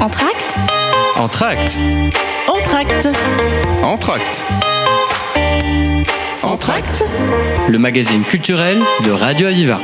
Entracte Entracte. Entracte. Entracte. Entracte. Le magazine culturel de Radio Aviva.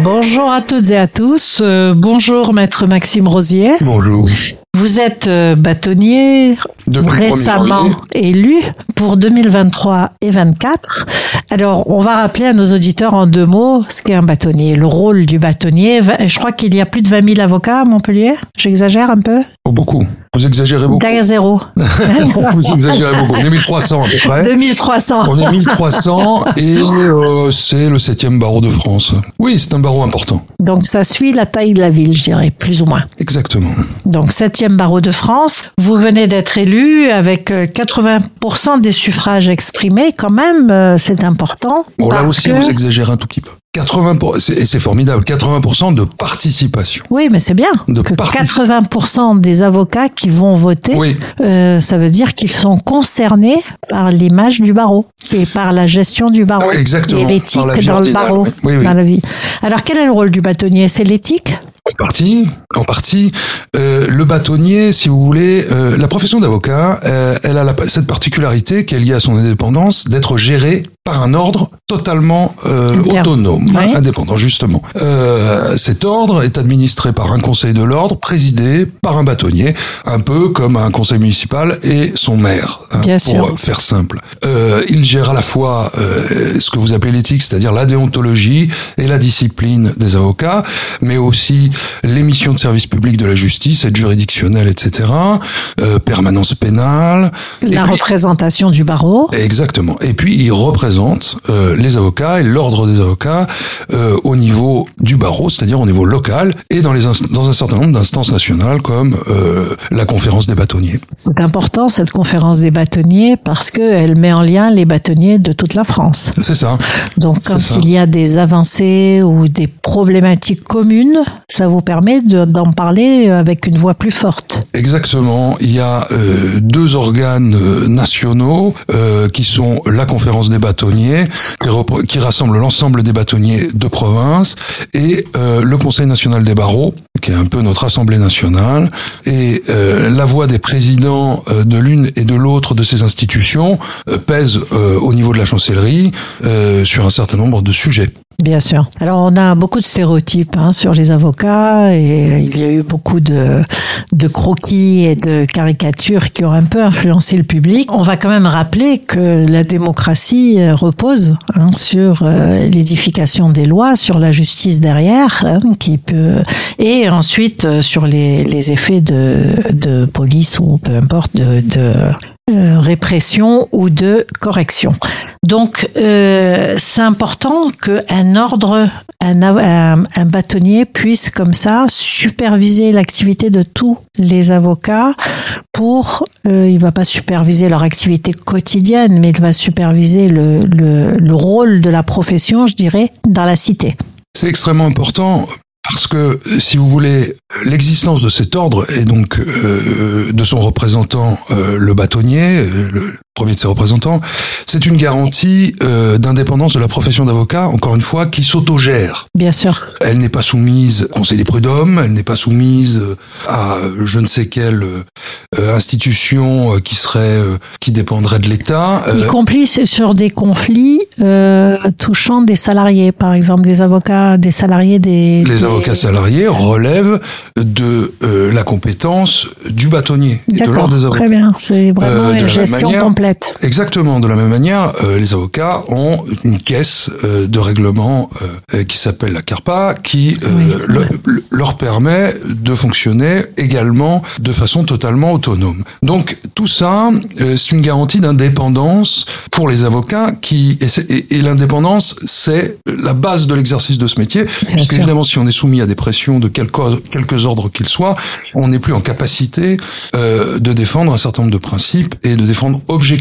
Bonjour à toutes et à tous. Euh, bonjour Maître Maxime Rosier. Bonjour. Vous êtes euh, bâtonnier Depuis le 1er récemment élu pour 2023 et 24. Alors, on va rappeler à nos auditeurs en deux mots ce qu'est un bâtonnier, le rôle du bâtonnier. Je crois qu'il y a plus de 20 000 avocats à Montpellier? J'exagère un peu? Beaucoup. Vous exagérez beaucoup. Derrière zéro. Vous exagérez beaucoup. On est 1300 à peu près. 2300. On est 1300 et euh, c'est le septième barreau de France. Oui, c'est un barreau important. Donc, ça suit la taille de la ville, je dirais, plus ou moins. Exactement. Donc, septième barreau de France. Vous venez d'être élu avec euh, 80% des suffrages exprimés. Quand même, euh, c'est important. Bon, là aussi, que- vous exagérez un tout petit peu. 80 pour- c'est- et c'est formidable. 80% de participation. Oui, mais c'est bien. De que parti- 80% des avocats qui vont voter, Oui. euh, ça veut dire qu'ils sont concernés par l'image du barreau et par la gestion du barreau. Ah oui, exactement. Et l'éthique dans le barreau. oui. Dans la vie. Alors, quel est le rôle du bâtonnier? C'est l'éthique? En partie, en partie, euh, le bâtonnier, si vous voulez, euh, la profession d'avocat, euh, elle a la- cette particularité qui est liée à son indépendance d'être gérée par un ordre totalement euh, autonome, indépendant justement. Euh, cet ordre est administré par un conseil de l'ordre, présidé par un bâtonnier, un peu comme un conseil municipal et son maire, hein, pour sûr. faire simple. Euh, il gère à la fois euh, ce que vous appelez l'éthique, c'est-à-dire la déontologie et la discipline des avocats, mais aussi les missions de service public de la justice, aide juridictionnelle, etc., euh, permanence pénale. Et La puis- représentation du barreau Exactement. Et puis il représente euh, les avocats et l'ordre des avocats euh, au niveau du barreau, c'est-à-dire au niveau local et dans, les inst- dans un certain nombre d'instances nationales comme euh, la conférence des bâtonniers. C'est important, cette conférence des bâtonniers, parce qu'elle met en lien les bâtonniers de toute la France. C'est ça. Donc, quand ça. il y a des avancées ou des problématiques communes, ça vous permet de- d'en parler avec une voix plus forte. Exactement. Il y a deux organes nationaux qui sont la conférence des bâtonniers, qui, rassemble l'ensemble des bâtonniers de province, et euh, le Conseil national des barreaux, qui est un peu notre assemblée nationale. Et euh, la voix des présidents euh, de l'une et de l'autre de ces institutions pèse au niveau de la chancellerie sur un certain nombre de sujets. Bien sûr. Alors, on a beaucoup de stéréotypes hein, sur les avocats et il y a eu beaucoup de, de croquis et de caricatures qui ont un peu influencé le public. On va quand même rappeler que la démocratie euh, repose hein, sur euh, l'édification des lois, sur la justice derrière, hein, qui peut, et ensuite euh, sur les, les effets de, de police ou peu importe de, de euh, répression ou de correction. Donc, euh, c'est important qu'un ordre, un, un, un bâtonnier puisse comme ça superviser l'activité de tous les avocats pour, euh, il va pas superviser leur activité quotidienne, mais il va superviser le, le rôle de la profession, je dirais, dans la cité. C'est extrêmement important parce que, si vous voulez, l'existence de cet ordre et donc euh, de son représentant, euh, le bâtonnier, euh, premier de ses représentants, c'est une garantie euh, d'indépendance de la profession d'avocat, encore une fois, qui s'autogère. Bien sûr. Elle n'est pas soumise au Conseil des prud'hommes, elle n'est pas soumise euh, à euh, je ne sais quelle euh, institution euh, qui serait euh, qui dépendrait de l'État. Y compris sur des conflits euh, touchant des salariés, par exemple des avocats, des salariés des. les des- avocats salariés relèvent de euh, la compétence du bâtonnier et de D'accord, l'ordre des avocats. très bien. C'est vraiment une gestion manière- complète. Exactement. De la même manière, euh, les avocats ont une caisse euh, de règlement euh, qui s'appelle la CARPA, qui euh, Oui. le- le- leur permet de fonctionner également de façon totalement autonome. Donc tout ça, euh, c'est une garantie d'indépendance pour les avocats qui et, et- et l'indépendance, c'est la base de l'exercice de ce métier. Bien sûr. Évidemment, si on est soumis à des pressions de quelque- quelques ordres qu'ils soient, on n'est plus en capacité euh, de défendre un certain nombre de principes et de défendre objectivement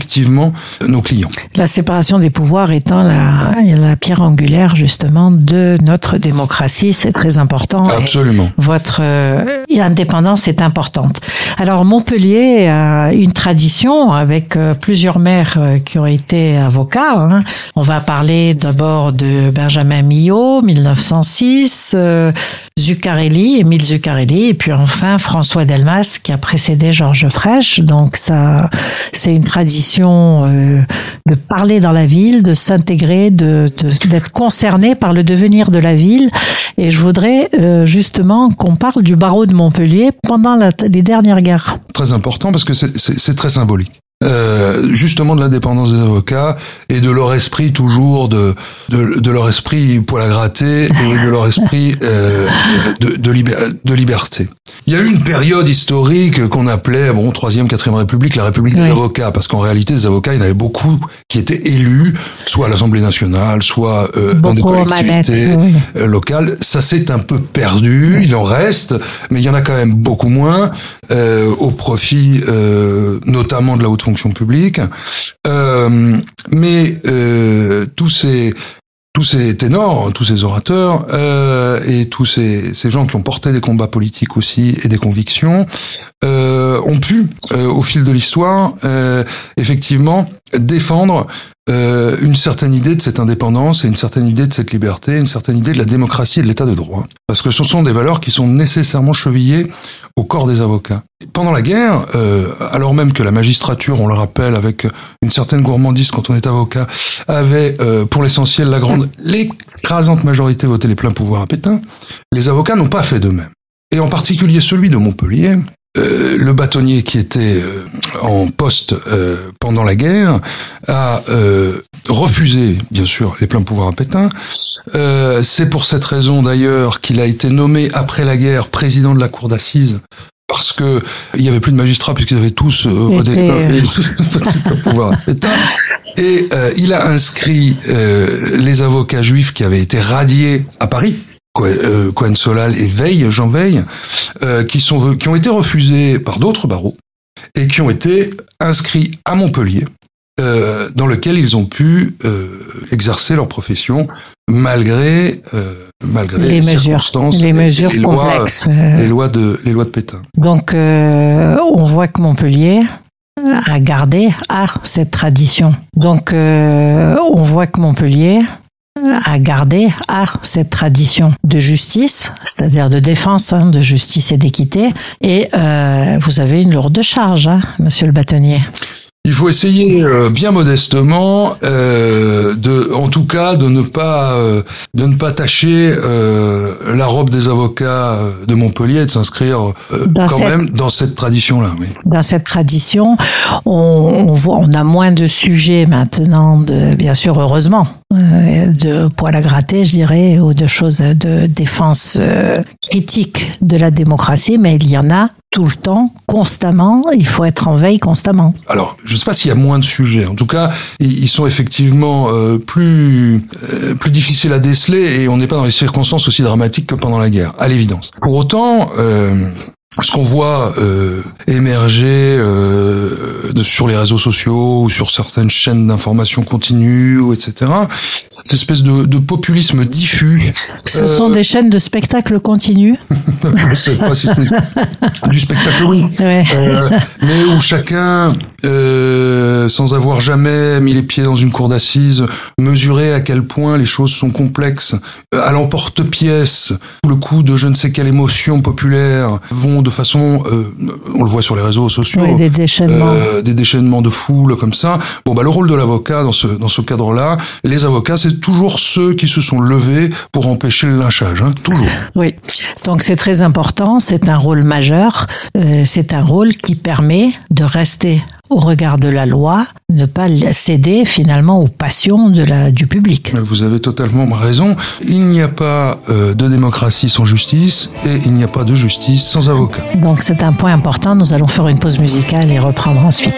nos clients. La séparation des pouvoirs étant la, la pierre angulaire justement de notre démocratie, c'est très important. Et Absolument. votre euh, indépendance est importante. Alors Montpellier a une tradition avec euh, plusieurs maires euh, qui ont été avocats. hein. On va parler d'abord de Benjamin Millot, 1906, euh, Zuccarelli, Émile Zuccarelli, et puis enfin François Delmas qui a précédé Georges Frêche. Donc ça, c'est une tradition euh, de parler dans la ville, de s'intégrer, de d'être concerné par le devenir de la ville. Et je voudrais euh, justement qu'on parle du barreau de Montpellier pendant les dernières guerres. Très important parce que c'est très symbolique. Euh, justement de l'indépendance des avocats et de leur esprit toujours de de, de leur esprit poil à gratter et de leur esprit euh, de, de, de, liberté. Il y a eu une période historique qu'on appelait bon troisième quatrième république la république des avocats parce qu'en réalité des avocats il y en avait beaucoup qui étaient élus soit à l'Assemblée nationale soit euh, dans des collectivités euh, locales. Ça s'est un peu perdu, il en reste, mais il y en a quand même beaucoup moins euh, au profit euh, notamment de la haute fonction publique. Euh, mais euh, tous ces tous ces ténors, tous ces orateurs euh, et tous ces, ces, gens qui ont porté des combats politiques aussi et des convictions ont pu, au fil de l'histoire, effectivement défendre euh, une certaine idée de cette indépendance et une certaine idée de cette liberté, une certaine idée de la démocratie et de l'état de droit. Parce que ce sont des valeurs qui sont nécessairement chevillées au corps des avocats. Pendant la guerre, euh, alors même que la magistrature, on le rappelle, avec une certaine gourmandise quand on est avocat, avait euh, pour l'essentiel la grande, l'écrasante majorité voté les pleins pouvoirs à Pétain, les avocats n'ont pas fait de même. Et en particulier celui de Montpellier, euh, le bâtonnier qui était euh, en poste euh, pendant la guerre a refusé, bien sûr, les pleins pouvoirs à Pétain. C'est pour cette raison d'ailleurs qu'il a été nommé après la guerre président de la cour d'assises parce que il y avait plus de magistrats puisqu'ils avaient tous les pouvoirs à Pétain. Et il a inscrit les avocats juifs qui avaient été radiés à Paris Cohen Solal et Veil, Jean Veil, euh, qui, sont, qui ont été refusés par d'autres barreaux et qui ont été inscrits à Montpellier, euh, dans lequel ils ont pu exercer leur profession malgré malgré les, circonstances, les mesures complexes, les lois de les lois de Pétain. Donc on voit que Montpellier a gardé a cette tradition. Donc on voit que Montpellier à garder à cette tradition de justice, c'est-à-dire de défense, hein, de justice et d'équité. Et euh, vous avez une lourde charge, hein, Monsieur le bâtonnier. Il faut essayer euh, bien modestement, euh, de, en tout cas, de ne pas, euh, de ne pas tâcher euh, la robe des avocats de Montpellier, de s'inscrire quand même dans cette tradition-là. Oui. Dans cette tradition, on, on, voit, on a moins de sujets maintenant, de, bien sûr, heureusement, de poils à gratter, je dirais, ou de choses de défense critique de la démocratie, mais il y en a tout le temps, constamment. Il faut être en veille constamment. Alors, je ne sais pas s'il y a moins de sujets. En tout cas, ils sont effectivement euh, plus euh, plus difficiles à déceler et on n'est pas dans les circonstances aussi dramatiques que pendant la guerre, à l'évidence. Pour autant, euh, ce qu'on voit euh, émerger euh, sur les réseaux sociaux ou sur certaines chaînes d'information continue, ou etc., une espèce de, de, populisme diffus. Ce sont euh, des chaînes de spectacle continu. Je sais pas si c'est du spectacle, oui. Ouais. Euh, mais où chacun, euh, sans avoir jamais mis les pieds dans une cour d'assises, mesurait à quel point les choses sont complexes, à l'emporte-pièce, le coup de je ne sais quelle émotion populaire vont de façon, euh, on le voit sur les réseaux sociaux, des déchaînements, euh, des déchaînements de foule comme ça. Bon bah le rôle de l'avocat dans ce dans ce cadre-là, les avocats c'est toujours ceux qui se sont levés pour empêcher le lynchage, hein, toujours. Oui, donc c'est très important, c'est un rôle majeur, euh, c'est un rôle qui permet de rester au regard de la loi, ne pas céder finalement aux passions de la, du public. Vous avez totalement raison. Il n'y a pas euh, de démocratie sans justice et il n'y a pas de justice sans avocat. Donc c'est un point important. Nous allons faire une pause musicale et reprendre ensuite.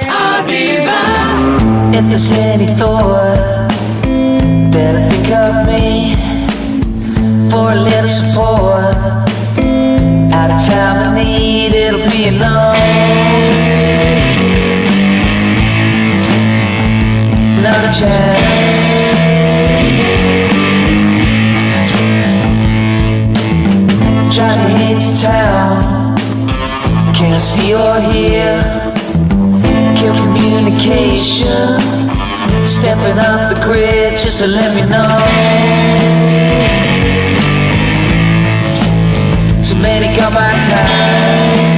not a chance. Johnny hates town. Can't see or hear. Kill communication. Stepping off the grid just to let me know. Too many got my time.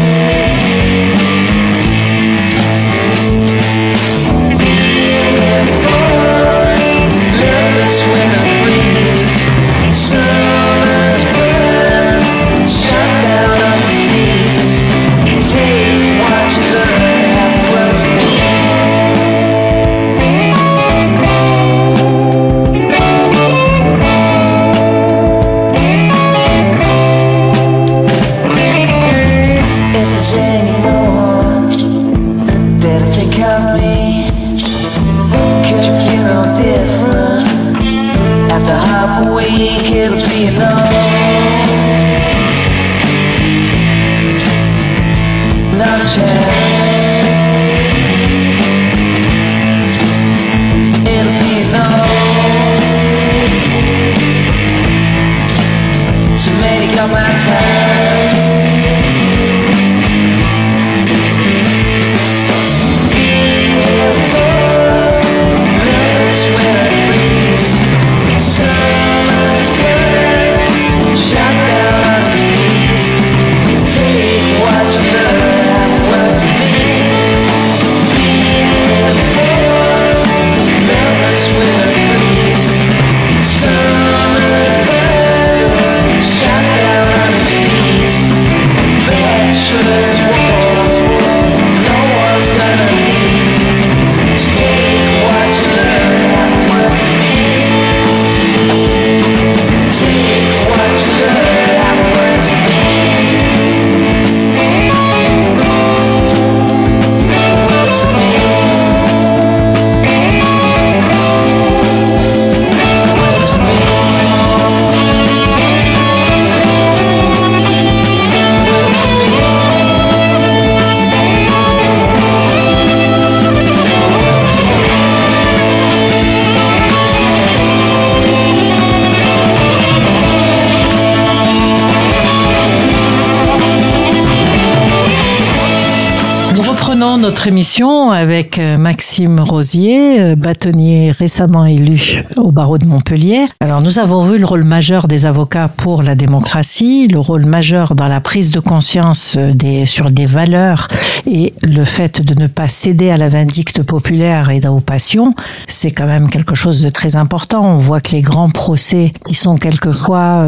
Notre émission avec euh, Maxime Rosier, euh, bâtonnier récemment élu au barreau de Montpellier. Alors nous avons vu le rôle majeur des avocats pour la démocratie, le rôle majeur dans la prise de conscience euh, sur des valeurs et le fait de ne pas céder à la vindicte populaire et aux passions. C'est quand même quelque chose de très important. On voit que les grands procès qui sont quelquefois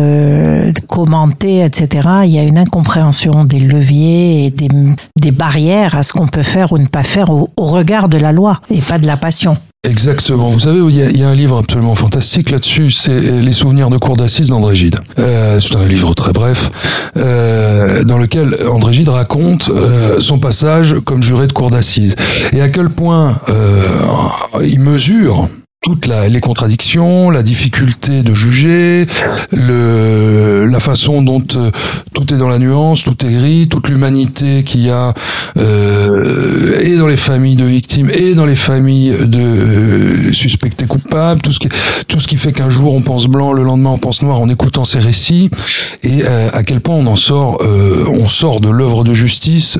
commentés, etc., il y a une incompréhension des leviers et des barrières à ce qu'on peut faire ou ne pas faire au, regard de la loi et pas de la passion. Exactement. Vous savez, il y, a, un livre absolument fantastique là-dessus, c'est Les souvenirs de cour d'assises d'André Gide. Euh, c'est un livre très bref, euh, dans lequel André Gide raconte euh, son passage comme juré de cour d'assises. Et à quel point il mesure toutes les contradictions, la difficulté de juger, le, la façon dont euh, tout est dans la nuance, tout est gris, toute l'humanité qu'il y a euh, et dans les familles de victimes et dans les familles de euh, suspectés coupables, tout ce qui tout ce qui fait qu'un jour on pense blanc, le lendemain on pense noir en écoutant ces récits et euh, à quel point on en sort, euh, on sort de l'œuvre de justice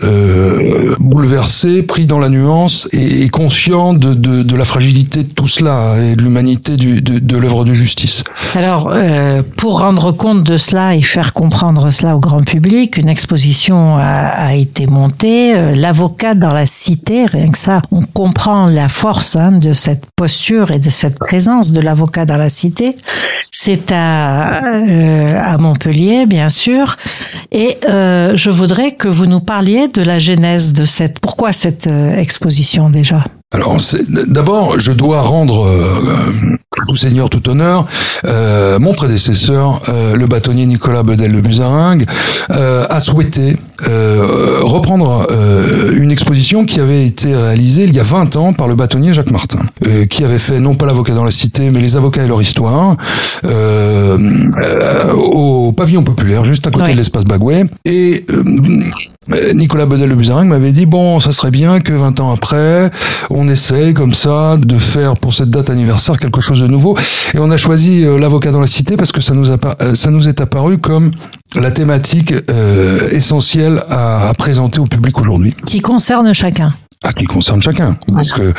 bouleversé, pris dans la nuance et, et conscient de, de, de la fragilité de tout cela et de l'humanité de, l'œuvre de justice. Alors, euh, pour rendre compte de cela et faire comprendre cela au grand public, une exposition a, été montée. Euh, L'avocat dans la cité, rien que ça, on comprend la force hein, de cette posture et de cette présence de l'avocat dans la cité. C'est à, euh, à Montpellier, bien sûr. Et je voudrais que vous nous parliez de la genèse de cette... Pourquoi cette exposition déjà? Alors, d'abord, je dois rendre euh, tout seigneur, tout honneur. Euh, mon prédécesseur, euh, le bâtonnier Nicolas Bedel de Buzaringue, euh, a souhaité euh, reprendre euh, une exposition qui avait été réalisée il y a 20 ans par le bâtonnier Jacques Martin, euh, qui avait fait non pas l'avocat dans la cité, mais les avocats et leur histoire, euh, euh, au pavillon populaire, juste à côté Ouais. de l'espace Bagouet. Et Nicolas Bedel de Buzaring m'avait dit bon, ça serait bien que 20 ans après, on essaye comme ça de faire pour cette date anniversaire quelque chose de nouveau. Et on a choisi l'avocat dans la cité parce que ça nous a ça nous est apparu comme la thématique euh, à, à présenter au public aujourd'hui. Qui concerne chacun. Ah, qui concerne chacun. Parce que,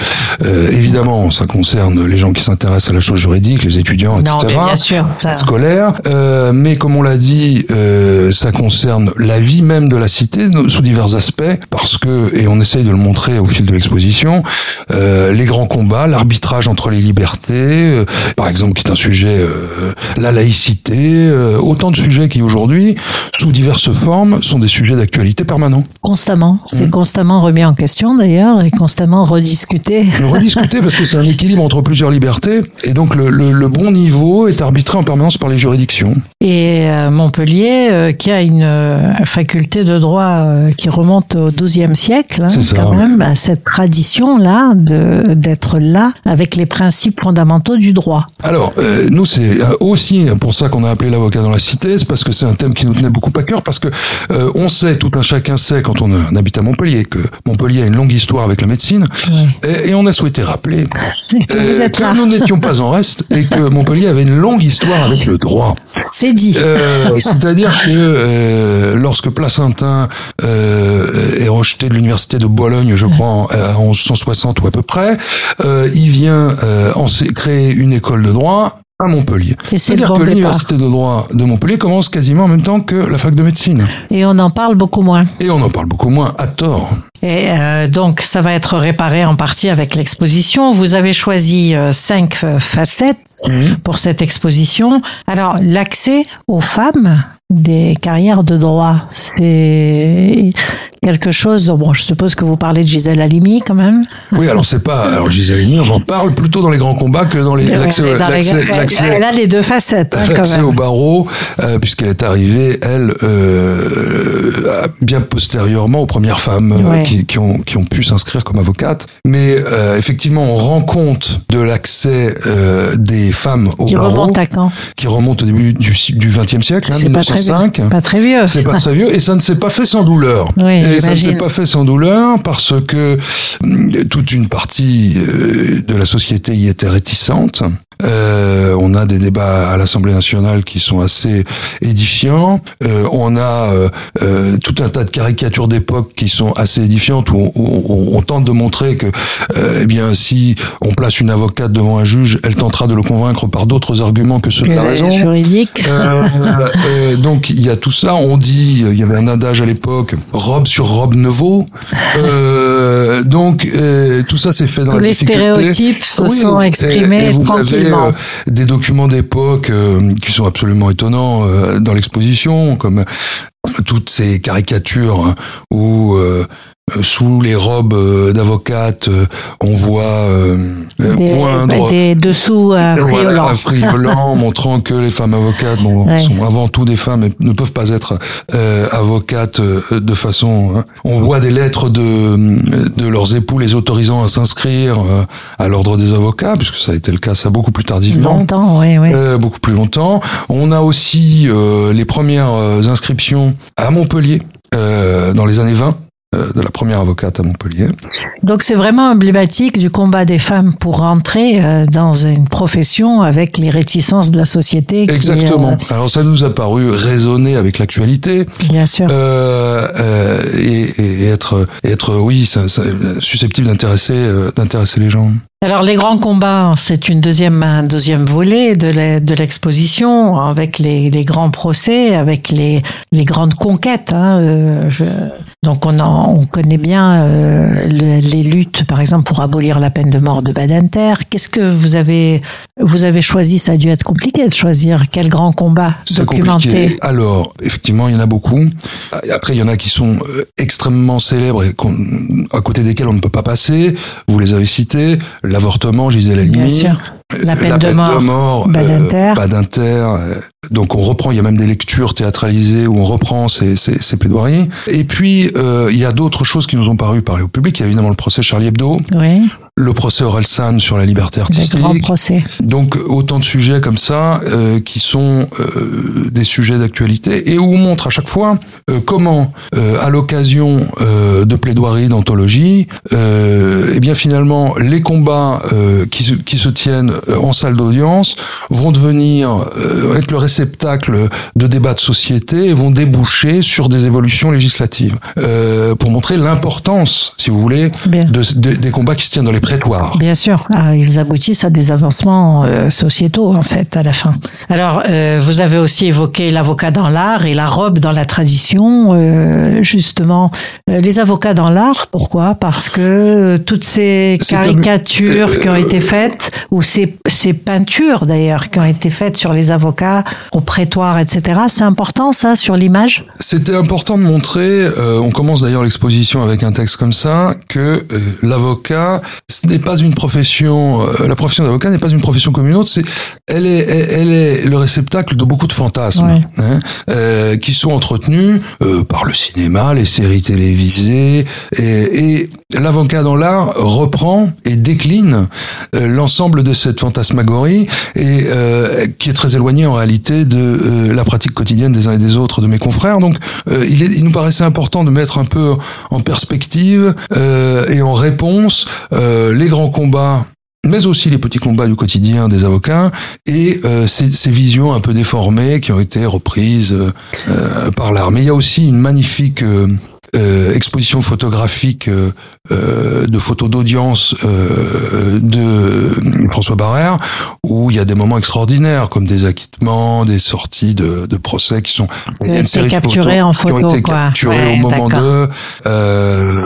euh, évidemment, ça concerne les gens qui s'intéressent à la chose juridique, les étudiants, etc. Non, mais bien sûr. ça- scolaire, euh, mais comme on l'a dit, euh, ça concerne la vie même de la cité sous divers aspects, parce que, et on essaye de le montrer au fil de l'exposition, les grands combats, l'arbitrage entre les libertés, par exemple, qui est un sujet, la laïcité, autant de sujets qui aujourd'hui, sous diverses formes, sont des sujets d'actualité permanents. Constamment. C'est Mmh. constamment remis en question d'ailleurs et constamment rediscuté. Le rediscuter parce que c'est un équilibre entre plusieurs libertés, et donc le, le- le bon niveau est arbitré en permanence par les juridictions. Et euh, Montpellier, euh, qui a une euh, faculté de droit qui remonte au XIIe siècle, hein, ça, quand ouais. même, à cette tradition-là d'être là avec les principes fondamentaux du droit. Alors, nous, c'est aussi pour ça qu'on a appelé l'avocat dans la cité, c'est parce que c'est un thème qui nous tenait beaucoup à cœur, parce que on sait, tout un chacun sait, quand on, euh, on habite à Montpellier, que Montpellier a une longue histoire avec la médecine, et, et on a souhaité rappeler que vous euh, que nous n'étions pas en reste, et que Montpellier avait une longue histoire avec le droit. c'est dit. Euh, C'est-à-dire que euh, lorsque Placentin euh, est rejeté de l'université de Bologne, je crois, en, euh, en 1160 ou à peu près, euh, il vient euh, en- créer une école de droit à Montpellier. C'est-à-dire bon que l'université de droit de Montpellier commence quasiment en même temps que la fac de médecine. Et on en parle beaucoup moins. Et on en parle beaucoup moins à tort. Et euh, donc, ça va être réparé en partie avec l'exposition. Vous avez choisi euh, cinq euh, facettes pour cette exposition. Alors, l'accès aux femmes des carrières de droit, c'est quelque chose. Bon, je suppose que vous parlez de Gisèle Halimi quand même. Oui, alors c'est pas. Alors Gisèle Halimi, on en parle plutôt dans les grands combats que dans les l'accès dans l'accès- Elle a les deux facettes, hein, quand l'accès même. au barreau, euh, puisqu'elle est arrivée, elle, euh, bien postérieurement aux premières femmes euh, Ouais. qui, qui ont, qui ont pu s'inscrire comme avocates. Mais euh, effectivement, on rend compte de l'accès euh, des femmes au Qui barreau, remonte à quand? qui remonte au début du du XXe siècle, hein, C'est pas très 1905. vieux. Pas très vieux. C'est pas très vieux et ça ne s'est pas fait sans douleur. Oui, et ça ne s'est pas fait sans douleur parce que hum, toute une partie euh, de la société y était réticente. Euh, on a des débats à l'Assemblée nationale qui sont assez édifiants. Euh, on a euh, euh, tout un tas de caricatures d'époque qui sont assez édifiantes où on, où on- on tente de montrer que, euh, eh bien, si on place une avocate devant un juge, elle tentera de le convaincre par d'autres arguments que ceux de la Euh, raison. Juridique. Euh, donc il y a tout ça. On dit, il y avait un adage à l'époque, robe sur robe ne vaut. Euh, donc tout ça s'est fait dans Tous la les difficulté. stéréotypes se Oui, sont et- exprimés et vous tranquillement. avez des documents d'époque qui sont absolument étonnants dans l'exposition, comme toutes ces caricatures où euh, sous les robes euh, d'avocates, euh, on voit euh, euh, des, poindre des dessous euh, voilà, montrant que les femmes avocates bon, Ouais. sont avant tout des femmes et ne peuvent pas être euh, avocates euh, de façon. hein. On voit des lettres de, de leurs époux les autorisant à s'inscrire euh, à l'ordre des avocats, puisque ça a été le cas ça beaucoup plus tardivement. Longtemps, oui, oui. Euh, beaucoup plus longtemps. On a aussi euh, les premières euh, inscriptions à Montpellier euh, dans les années 20 euh, de la première avocate à Montpellier. Donc c'est vraiment emblématique du combat des femmes pour rentrer euh, dans une profession avec les réticences de la société. qui, Exactement. Alors ça nous a paru résonner avec l'actualité. euh, bien sûr. euh, euh, et, et être, être, oui, ça, ça, susceptible d'intéresser, euh, d'intéresser les gens. Alors les grands combats, c'est une deuxième, un deuxième volet de l'exposition avec les, les grands procès, avec les, les grandes conquêtes. hein, euh, je- donc on, en, on connaît bien euh, le- les luttes, par exemple pour abolir la peine de mort de Badinter. Qu'est-ce que vous avez vous avez choisi? Ça a dû être compliqué de choisir quel grand combat C'est documenté. compliqué. Alors, effectivement, il y en a beaucoup. Après, il y en a qui sont euh, extrêmement célèbres et à côté desquels on ne peut pas passer. Vous les avez cités. L'avortement, Gisèle Bien Sûr. La peine, de, mort, Badinter. Badinter. Donc on reprend, il y a même des lectures théâtralisées où on reprend ces, ces, ces plaidoiries. Et puis il y a d'autres choses qui nous ont paru parler au public. Il y a évidemment le procès Charlie Hebdo. Oui le procès Orelsan sur la liberté artistique. Grand procès. Donc autant de sujets comme ça euh, qui sont euh, des sujets d'actualité et où on montre à chaque fois euh, comment, à l'occasion de plaidoiries d'anthologie, eh bien finalement les combats qui qui, se, tiennent en salle d'audience vont devenir être le réceptacle de débats de société et vont déboucher sur des évolutions législatives. Pour montrer l'importance, si vous voulez, de, des combats qui se tiennent dans les Bien sûr, ah, ils aboutissent à des avancements euh, sociétaux en fait à la fin. Alors, euh, vous avez aussi évoqué l'avocat dans l'art et la robe dans la tradition. Euh, justement, les avocats dans l'art, pourquoi? Parce que toutes ces caricatures qui ont été faites, ou ces, ces peintures d'ailleurs qui ont été faites sur les avocats au prétoire, etc. C'est important ça sur l'image? C'était important de montrer, on commence d'ailleurs l'exposition avec un texte comme ça, que l'avocat ce n'est pas une profession, euh, la profession d'avocat n'est pas une profession comme une autre, c'est, elle est, elle, est le réceptacle de beaucoup de fantasmes, hein, euh, qui sont entretenus euh, par le cinéma, les séries télévisées, et, et l'avocat dans l'art reprend et décline euh, l'ensemble de cette fantasmagorie et qui est très éloignée en réalité de la pratique quotidienne des uns et des autres de mes confrères. Donc, il, est, il nous paraissait important de mettre un peu en perspective et en réponse les grands combats mais aussi les petits combats du quotidien des avocats et euh, ces, visions un peu déformées qui ont été reprises euh, par l'art. Mais il y a aussi une magnifique euh, euh, exposition photographique euh, euh, de photos d'audience de François Barrère, où il y a des moments extraordinaires, comme des acquittements, des sorties de, de procès qui sont une série capturées en photo, qui ont été capturées au moment de.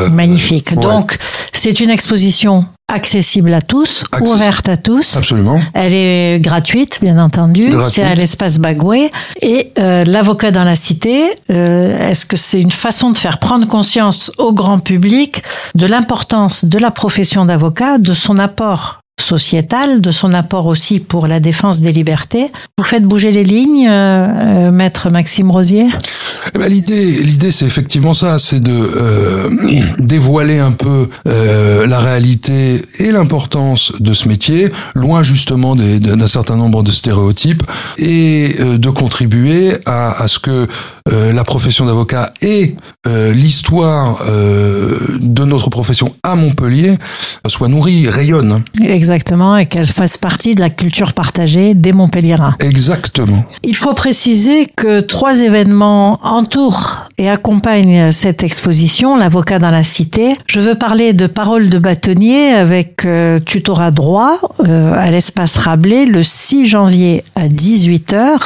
Magnifique. Donc, c'est une exposition accessible à tous, ouverte à tous. Absolument. Elle est gratuite, bien entendu. C'est à l'espace Bagoué. Et euh, l'avocat dans la cité, euh, est-ce que c'est une façon de faire prendre conscience au grand public de l'importance de la profession d'avocat, de son apport sociétal, de son apport aussi pour la défense des libertés. Vous faites bouger les lignes, euh, euh maître Maxime Rosier? Eh ben, L'idée, l'idée, c'est effectivement ça, c'est de euh, dévoiler un peu la réalité et l'importance de ce métier, loin justement d'un certain nombre de stéréotypes, et de contribuer à ce que euh, la profession d'avocat et l'histoire de notre profession à Montpellier soit nourrie, rayonne. Exactement, et qu'elle fasse partie de la culture partagée des Montpelliérains. Exactement. Il faut préciser que trois événements entourent et accompagnent cette exposition, l'avocat dans la cité. Je veux parler de Paroles de bâtonnier avec euh, tutorat droit euh, à l'espace Rabelais le 6 janvier à 18h.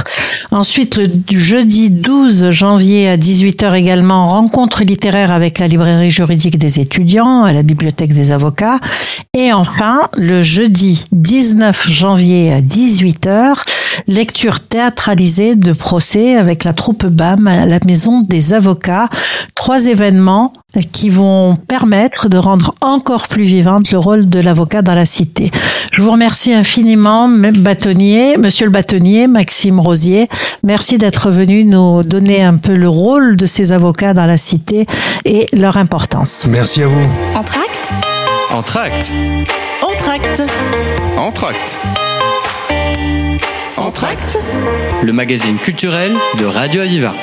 Ensuite, le jeudi 12 janvier à 18h également, rencontre littéraire avec la librairie juridique des étudiants à la bibliothèque des avocats. Et enfin, le jeudi 19 janvier à 18h, lecture théâtralisée de procès avec la troupe BAM à la maison des avocats. Trois événements qui vont permettre de rendre encore plus vivante le rôle de l'avocat dans la cité. Je vous remercie infiniment, bâtonnier, monsieur le bâtonnier, Maxime Rosier. Merci d'être venu nous donner un peu le rôle de ces avocats dans la cité et leur importance. Merci à vous. Entracte Entracte Entracte Entracte Le magazine culturel de Radio Aviva.